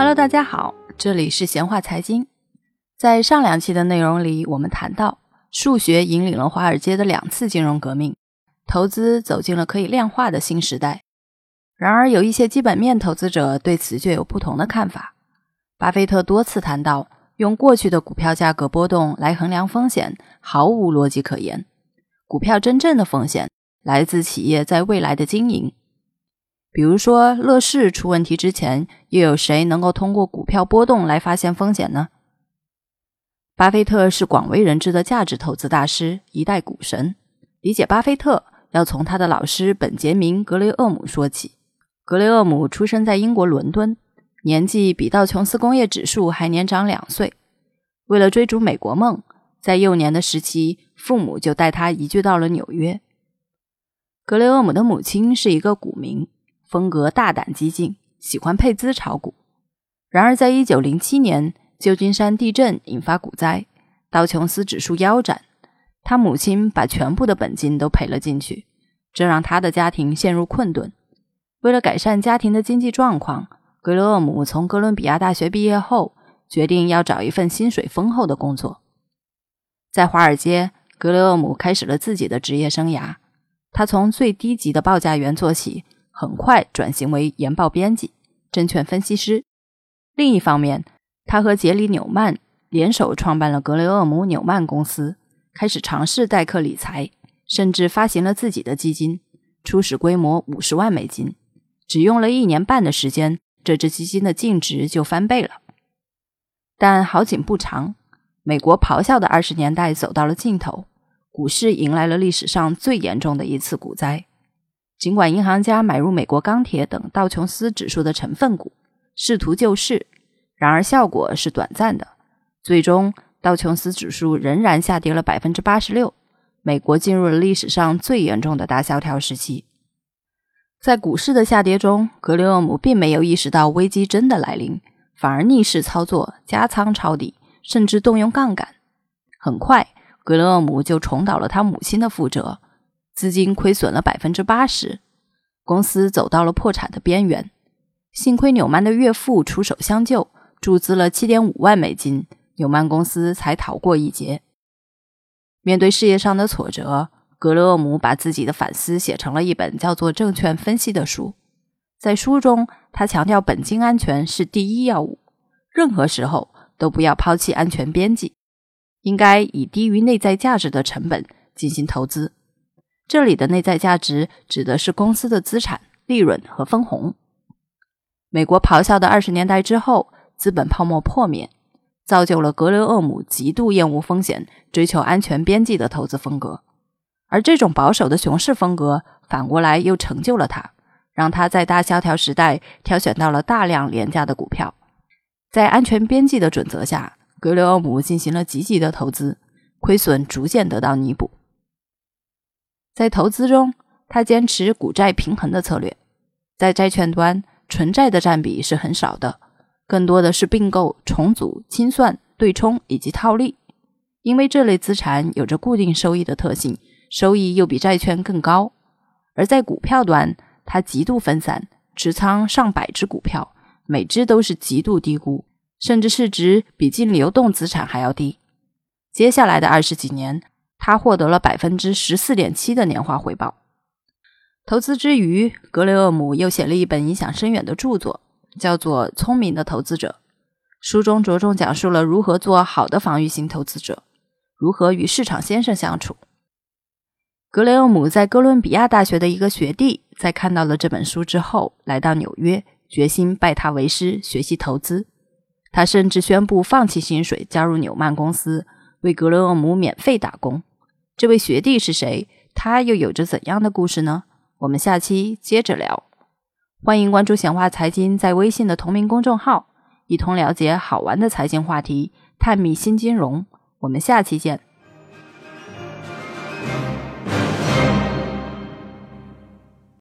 Hello，大家好，这里是闲话财经。在上两期的内容里，我们谈到数学引领了华尔街的两次金融革命，投资走进了可以量化的新时代。然而，有一些基本面投资者对此却有不同的看法。巴菲特多次谈到，用过去的股票价格波动来衡量风险毫无逻辑可言。股票真正的风险来自企业在未来的经营。比如说，乐视出问题之前，又有谁能够通过股票波动来发现风险呢？巴菲特是广为人知的价值投资大师，一代股神。理解巴菲特，要从他的老师本杰明·格雷厄姆说起。格雷厄姆出生在英国伦敦，年纪比道琼斯工业指数还年长两岁。为了追逐美国梦，在幼年的时期，父母就带他移居到了纽约。格雷厄姆的母亲是一个股民。风格大胆激进，喜欢配资炒股。然而，在一九零七年，旧金山地震引发股灾，道琼斯指数腰斩，他母亲把全部的本金都赔了进去，这让他的家庭陷入困顿。为了改善家庭的经济状况，格雷厄姆从哥伦比亚大学毕业后，决定要找一份薪水丰厚的工作。在华尔街，格雷厄姆开始了自己的职业生涯。他从最低级的报价员做起。很快转型为研报编辑、证券分析师。另一方面，他和杰里纽曼联手创办了格雷厄姆纽曼公司，开始尝试代客理财，甚至发行了自己的基金，初始规模五十万美金。只用了一年半的时间，这支基金的净值就翻倍了。但好景不长，美国咆哮的二十年代走到了尽头，股市迎来了历史上最严重的一次股灾。尽管银行家买入美国钢铁等道琼斯指数的成分股，试图救市，然而效果是短暂的。最终，道琼斯指数仍然下跌了百分之八十六，美国进入了历史上最严重的大萧条时期。在股市的下跌中，格雷厄姆并没有意识到危机真的来临，反而逆势操作，加仓抄底，甚至动用杠杆。很快，格雷厄姆就重蹈了他母亲的覆辙。资金亏损了百分之八十，公司走到了破产的边缘。幸亏纽曼的岳父出手相救，注资了七点五万美金，纽曼公司才逃过一劫。面对事业上的挫折，格雷厄姆把自己的反思写成了一本叫做《证券分析》的书。在书中，他强调本金安全是第一要务，任何时候都不要抛弃安全边际，应该以低于内在价值的成本进行投资。这里的内在价值指的是公司的资产、利润和分红。美国咆哮的二十年代之后，资本泡沫破灭，造就了格雷厄姆极度厌恶风险、追求安全边际的投资风格。而这种保守的熊市风格，反过来又成就了他，让他在大萧条时代挑选到了大量廉价的股票。在安全边际的准则下，格雷厄姆进行了积极的投资，亏损逐渐得到弥补。在投资中，他坚持股债平衡的策略。在债券端，纯债的占比是很少的，更多的是并购、重组、清算、对冲以及套利。因为这类资产有着固定收益的特性，收益又比债券更高。而在股票端，他极度分散，持仓上百只股票，每只都是极度低估，甚至市值比净流动资产还要低。接下来的二十几年。他获得了百分之十四点七的年化回报。投资之余，格雷厄姆又写了一本影响深远的著作，叫做《聪明的投资者》。书中着重讲述了如何做好的防御型投资者，如何与市场先生相处。格雷厄姆在哥伦比亚大学的一个学弟在看到了这本书之后，来到纽约，决心拜他为师学习投资。他甚至宣布放弃薪水，加入纽曼公司，为格雷厄姆免费打工。这位学弟是谁？他又有着怎样的故事呢？我们下期接着聊。欢迎关注“显化财经”在微信的同名公众号，一同了解好玩的财经话题，探秘新金融。我们下期见。